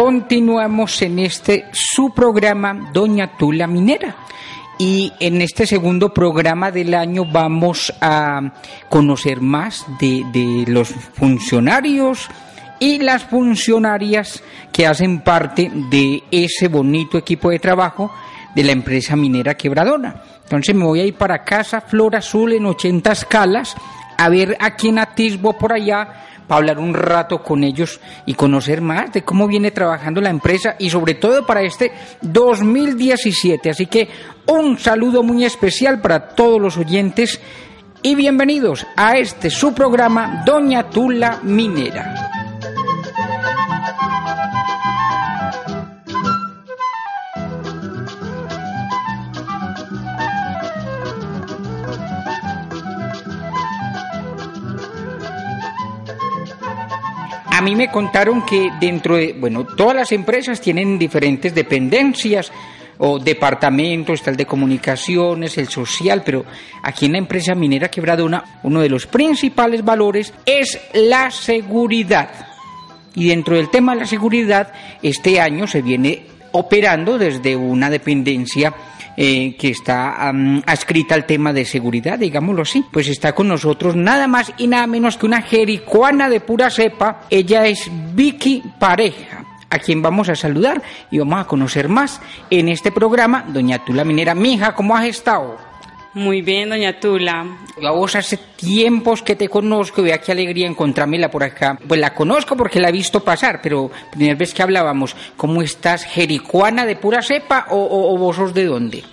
Continuamos en este su programa Doña Tula Minera. Y en este segundo programa del año vamos a conocer más de, los funcionarios y las funcionarias que hacen parte de ese bonito equipo de trabajo de la empresa minera Quebradona. Entonces me voy a ir para casa, Flor Azul en 80 escalas, a ver a quién atisbo por allá para hablar un rato con ellos y conocer más de cómo viene trabajando la empresa y sobre todo para este 2017. Así que un saludo muy especial para todos los oyentes y bienvenidos a este su programa Doña Tula Minera. A mí me contaron que dentro de, bueno, todas las empresas tienen diferentes dependencias o departamentos, el de comunicaciones, el social, pero aquí en la empresa minera Quebradona uno de los principales valores es la seguridad. Y dentro del tema de la seguridad, este año se viene operando desde una dependencia eh, que está um, adscrita al tema de seguridad, digámoslo así. Pues está con nosotros nada más y nada menos que una jericuana de pura cepa. Ella es Vicky Pareja a quien vamos a saludar y vamos a conocer más en este programa. Doña Tula Minera, mija, ¿cómo has estado? Muy bien, doña Tula. Yo a vos hace tiempos que te conozco, vea qué alegría encontrármela por acá. Pues la conozco porque la he visto pasar, pero primera vez que hablábamos, ¿cómo estás? ¿Jericuana de pura cepa o, o, o vos sos de dónde?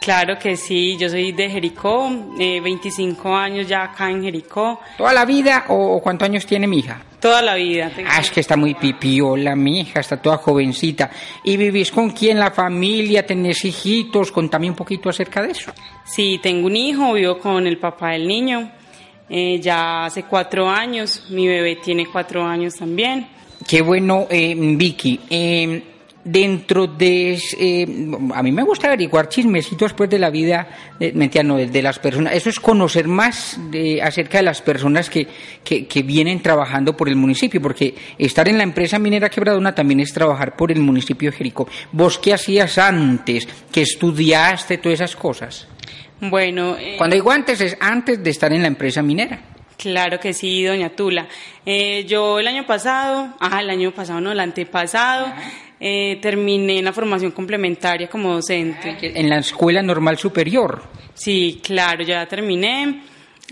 Claro que sí, yo soy de Jericó, eh, 25 años ya acá en Jericó. ¿Toda la vida o cuántos años tiene mi hija? Toda la vida. Ah, es que está muy pipiola, mi hija, está toda jovencita. ¿Y vivís con quién? ¿La familia? ¿Tenés hijitos? Contame un poquito acerca de eso. Sí, tengo un hijo, vivo con el papá del niño. Eh, ya hace cuatro años, mi bebé tiene cuatro años también. Qué bueno, eh, Vicky. Eh, dentro de eh, a mí me gusta averiguar chismecitos pues de la vida de, no, de, de, las personas. Eso es conocer más de, acerca de las personas que, que, que, vienen trabajando por el municipio porque estar en la empresa minera quebradona también es trabajar por el municipio de Jericó. Vos qué hacías antes que estudiaste todas esas cosas. Bueno eh, cuando digo antes es antes de estar en la empresa minera. Claro que sí, doña Tula. Eh, yo el año pasado, ah, el año pasado no, el antepasado, eh, terminé la formación complementaria como docente. ¿En la escuela normal superior? Sí, claro, ya terminé.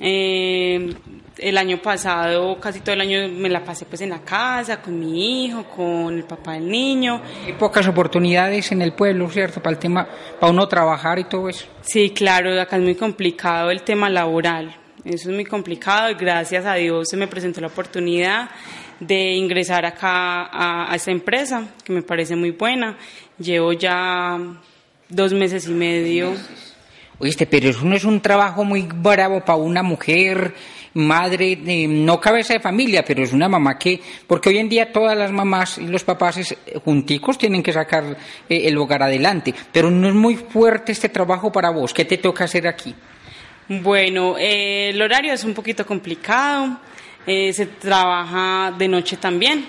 Eh, el año pasado, casi todo el año me la pasé pues en la casa, con mi hijo, con el papá del niño. Hay pocas oportunidades en el pueblo, ¿cierto? Para el tema, para uno trabajar y todo eso. Sí, claro, acá es muy complicado el tema laboral. Eso es muy complicado y gracias a Dios se me presentó la oportunidad de ingresar acá a, a esta empresa, que me parece muy buena. Llevo ya dos meses y medio. Oíste, pero eso no es un trabajo muy bravo para una mujer, madre, eh, no cabeza de familia, pero es una mamá que, porque hoy en día todas las mamás y los papás es, junticos tienen que sacar eh, el hogar adelante, pero no es muy fuerte este trabajo para vos. ¿Qué te toca hacer aquí? Bueno, eh, el horario es un poquito complicado, eh, se trabaja de noche también,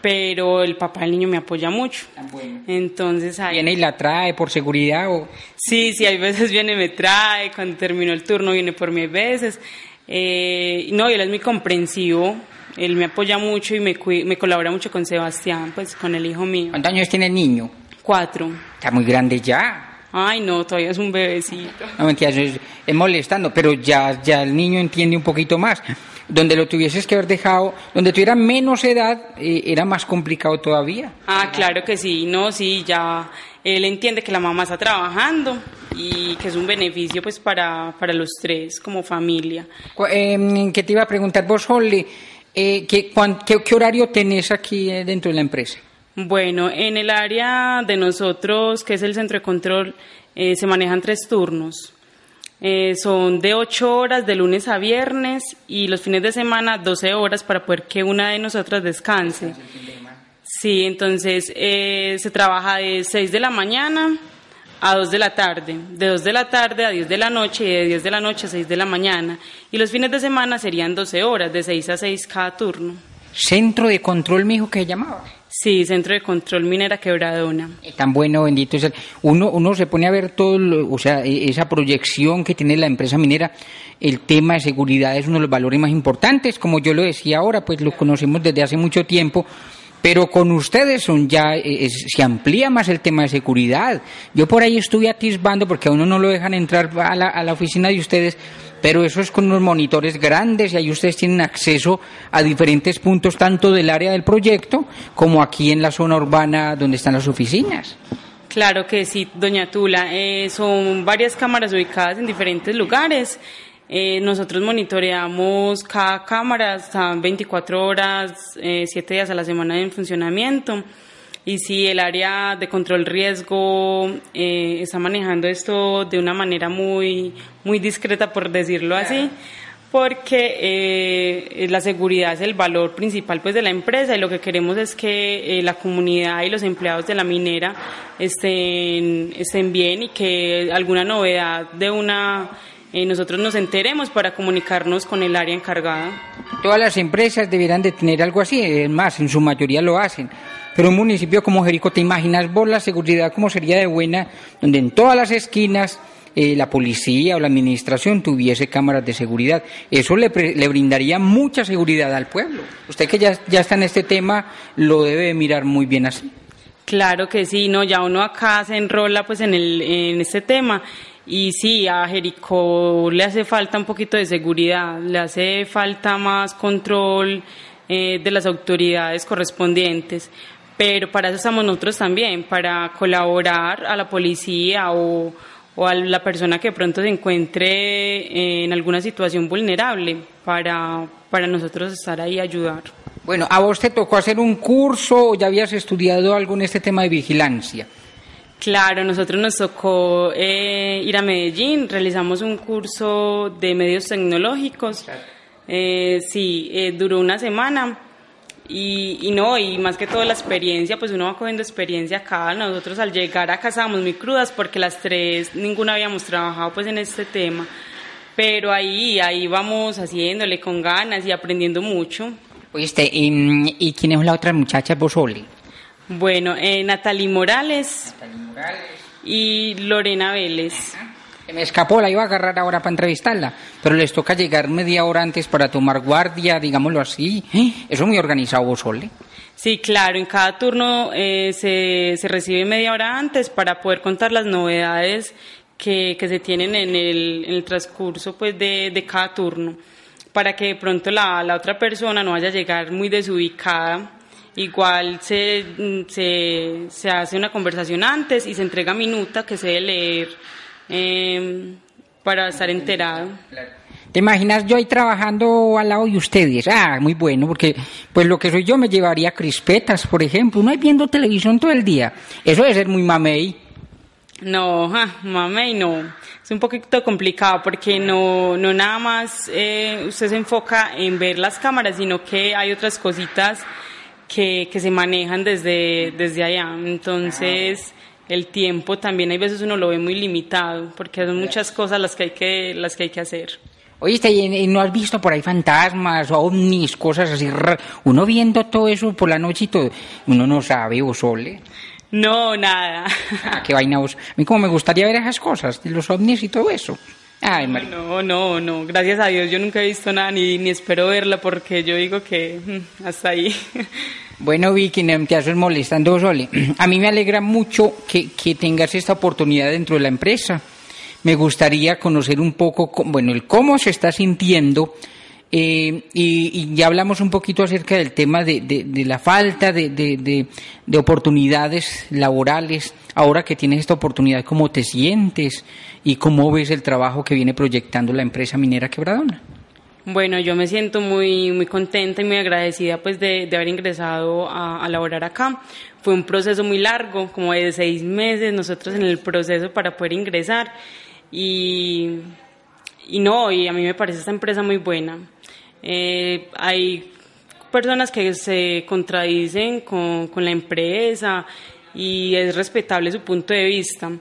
pero el papá del niño me apoya mucho. Bueno. Entonces ahí... ¿Viene y la trae por seguridad o...? Sí, sí, hay veces viene y me trae, cuando termino el turno viene por mí veces. Eh, no, él es muy comprensivo, él me apoya mucho y me, me colabora mucho con Sebastián, pues con el hijo mío. ¿Cuántos años tiene el niño? Cuatro. Está muy grande ya. Ay, no, todavía es un bebecito. No, mentira, eso es, es molestando, pero ya, ya el niño entiende un poquito más. Donde lo tuvieses que haber dejado, donde tuviera menos edad, eh, era más complicado todavía. Ah, claro que sí, no, sí, ya él entiende que la mamá está trabajando y que es un beneficio pues para, para los tres como familia. Eh, ¿Qué te iba a preguntar vos, Holly? Eh, ¿qué, cuán- qué, qué horario tenés aquí eh, dentro de la empresa? Bueno, en el área de nosotros, que es el centro de control, eh, se manejan tres turnos. Eh, son de ocho horas de lunes a viernes y los fines de semana 12 horas para poder que una de nosotras descanse. Sí, entonces eh, se trabaja de 6 de la mañana a 2 de la tarde, de 2 de la tarde a 10 de la noche y de 10 de la noche a 6 de la mañana. Y los fines de semana serían 12 horas, de 6 a 6 cada turno. Centro de control, me dijo que se llamaba. Sí, Centro de Control Minera Quebradona. Eh, Tan bueno, bendito es el. Uno, uno se pone a ver todo, lo- o sea, e- esa proyección que tiene la empresa minera. El tema de seguridad es uno de los valores más importantes. Como yo lo decía ahora, pues lo conocemos desde hace mucho tiempo. Pero con ustedes son ya, eh, es- se amplía más el tema de seguridad. Yo por ahí estuve atisbando, porque a uno no lo dejan entrar a la, a la oficina de ustedes, pero eso es con unos monitores grandes y ahí ustedes tienen acceso a diferentes puntos, tanto del área del proyecto como aquí en la zona urbana donde están las oficinas. Claro que sí, doña Tula. Eh, son varias cámaras ubicadas en diferentes lugares. Eh, nosotros monitoreamos cada cámara, están 24 horas, eh, 7 días a la semana en funcionamiento. Y si el área de control riesgo eh, está manejando esto de una manera muy, muy discreta, por decirlo así, porque eh, la seguridad es el valor principal pues de la empresa y lo que queremos es que eh, la comunidad y los empleados de la minera estén, estén bien y que alguna novedad de una eh, nosotros nos enteremos para comunicarnos con el área encargada. Todas las empresas deberán de tener algo así, es más, en su mayoría lo hacen. Pero un municipio como Jerico, ¿te imaginas vos la seguridad como sería de buena, donde en todas las esquinas eh, la policía o la administración tuviese cámaras de seguridad? Eso le, pre- le brindaría mucha seguridad al pueblo. Usted que ya, ya está en este tema, lo debe de mirar muy bien así. Claro que sí, no, ya uno acá se enrola pues en el en este tema y sí, a Jericó le hace falta un poquito de seguridad, le hace falta más control eh, de las autoridades correspondientes, pero para eso estamos nosotros también, para colaborar a la policía o, o a la persona que pronto se encuentre en alguna situación vulnerable, para, para nosotros estar ahí y ayudar. Bueno, ¿a vos te tocó hacer un curso o ya habías estudiado algo en este tema de vigilancia? Claro, nosotros nos tocó eh, ir a Medellín, realizamos un curso de medios tecnológicos. Eh, sí, eh, duró una semana y, y no, y más que todo la experiencia, pues uno va cogiendo experiencia acá. Nosotros al llegar acá estábamos muy crudas porque las tres, ninguna habíamos trabajado pues en este tema. Pero ahí, ahí vamos haciéndole con ganas y aprendiendo mucho. Oíste, ¿y, y quién es la otra muchacha, vos? Bueno, eh, Natalie Morales y Lorena Vélez. Me escapó, la iba a agarrar ahora para entrevistarla, pero les toca llegar media hora antes para tomar guardia, digámoslo así. ¿Eh? Eso es muy organizado, vos, Oli. Sí, claro, en cada turno eh, se, se recibe media hora antes para poder contar las novedades que, que se tienen en el, en el transcurso pues, de, de cada turno, para que de pronto la, la otra persona no vaya a llegar muy desubicada. Igual se, mm, se, se hace una conversación antes y se entrega minuta que se debe leer eh, para estar enterado. ¿Te imaginas yo ahí trabajando al lado de ustedes? Ah, muy bueno, porque pues lo que soy yo me llevaría crispetas, por ejemplo. Uno ahí viendo televisión todo el día. Eso debe ser muy mamey. No, ja, mamey, no. Es un poquito complicado porque no, no nada más eh, usted se enfoca en ver las cámaras, sino que hay otras cositas que, que se manejan desde, desde allá. Entonces, el tiempo también hay veces uno lo ve muy limitado porque son muchas cosas las que hay que, las que, hay que hacer. Oíste, ¿y no has visto por ahí fantasmas, ovnis, cosas así? Uno viendo todo eso por la noche y todo, uno no sabe, vos, Ole. No, nada. Ah, qué vaina vos. A mí como me gustaría ver esas cosas, los ovnis y todo eso. Ay, María. No, no, no. Gracias a Dios yo nunca he visto nada ni, ni espero verla porque yo digo que mm, hasta ahí. Bueno, Vicky, no te haces molestando, Sole. A mí me alegra mucho que, que tengas esta oportunidad dentro de la empresa. Me gustaría conocer un poco, co- bueno, el cómo se está sintiendo eh, y, y ya hablamos un poquito acerca del tema de, de- de la falta de- de oportunidades laborales. Ahora que tienes esta oportunidad, ¿cómo te sientes y cómo ves el trabajo que viene proyectando la empresa minera Quebradona? Bueno, yo me siento muy, muy contenta y muy agradecida pues de, de haber ingresado a, a laborar acá. Fue un proceso muy largo, como de seis meses nosotros en el proceso para poder ingresar y, y no, y a mí me parece esta empresa muy buena. Eh, hay personas que se contradicen con, con la empresa y es respetable su punto de vista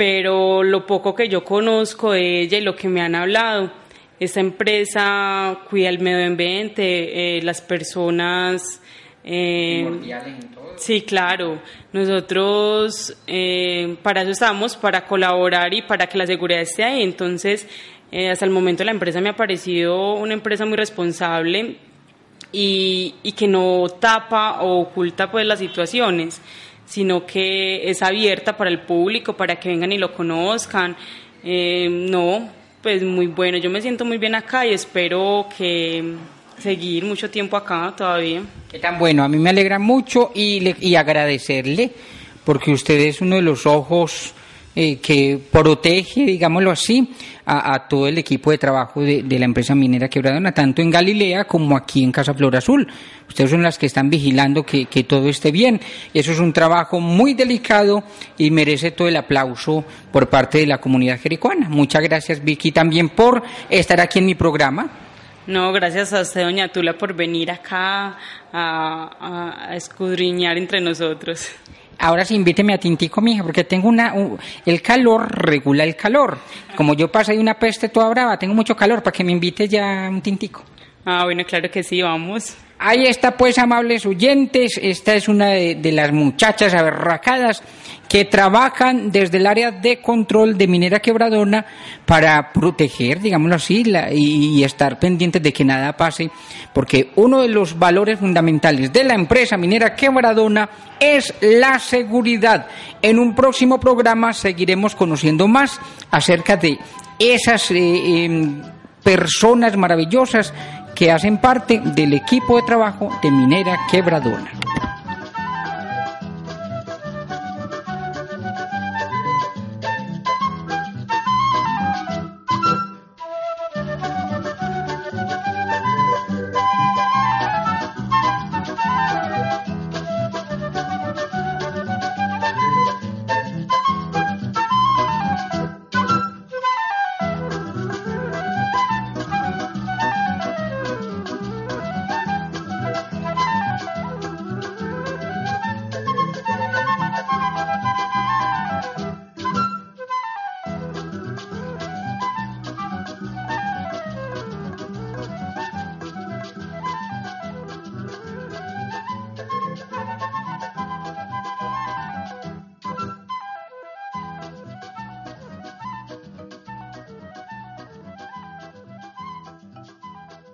pero lo poco que yo conozco de ella y lo que me han hablado, esta empresa cuida el medio ambiente, eh, las personas... eh, sí, claro. Nosotros eh, para eso estamos, para colaborar y para que la seguridad esté ahí. Entonces, eh, hasta el momento la empresa me ha parecido una empresa muy responsable y, y que no tapa o oculta pues las situaciones, sino que es abierta para el público, para que vengan y lo conozcan. Eh, no, pues muy bueno, yo me siento muy bien acá y espero que seguir mucho tiempo acá todavía. Qué tan bueno, a mí me alegra mucho y, le- y agradecerle porque usted es uno de los ojos eh, que protege, digámoslo así, a, todo el equipo de trabajo de, la empresa minera Quebradona, tanto en Galilea como aquí en Casa Flor Azul. Ustedes son las que están vigilando que, todo esté bien. Eso es un trabajo muy delicado y merece todo el aplauso por parte de la comunidad jericuana. Muchas gracias, Vicky, también por estar aquí en mi programa. No, gracias a usted, doña Tula, por venir acá a- a escudriñar entre nosotros. Ahora sí, invíteme a Tintico, mija, porque tengo una... el calor regula el calor. Como yo paso ahí una peste toda brava, tengo mucho calor, para que me invite ya un Tintico. Ah, bueno, claro que sí, vamos. Ahí está, pues, amables oyentes. Esta es una de, las muchachas aberracadas que trabajan desde el área de control de Minera Quebradona para proteger, digámoslo así, la- y, y estar pendientes de que nada pase, porque uno de los valores fundamentales de la empresa Minera Quebradona es la seguridad. En un próximo programa seguiremos conociendo más acerca de esas eh, em, personas maravillosas que hacen parte del equipo de trabajo de Minera Quebradona.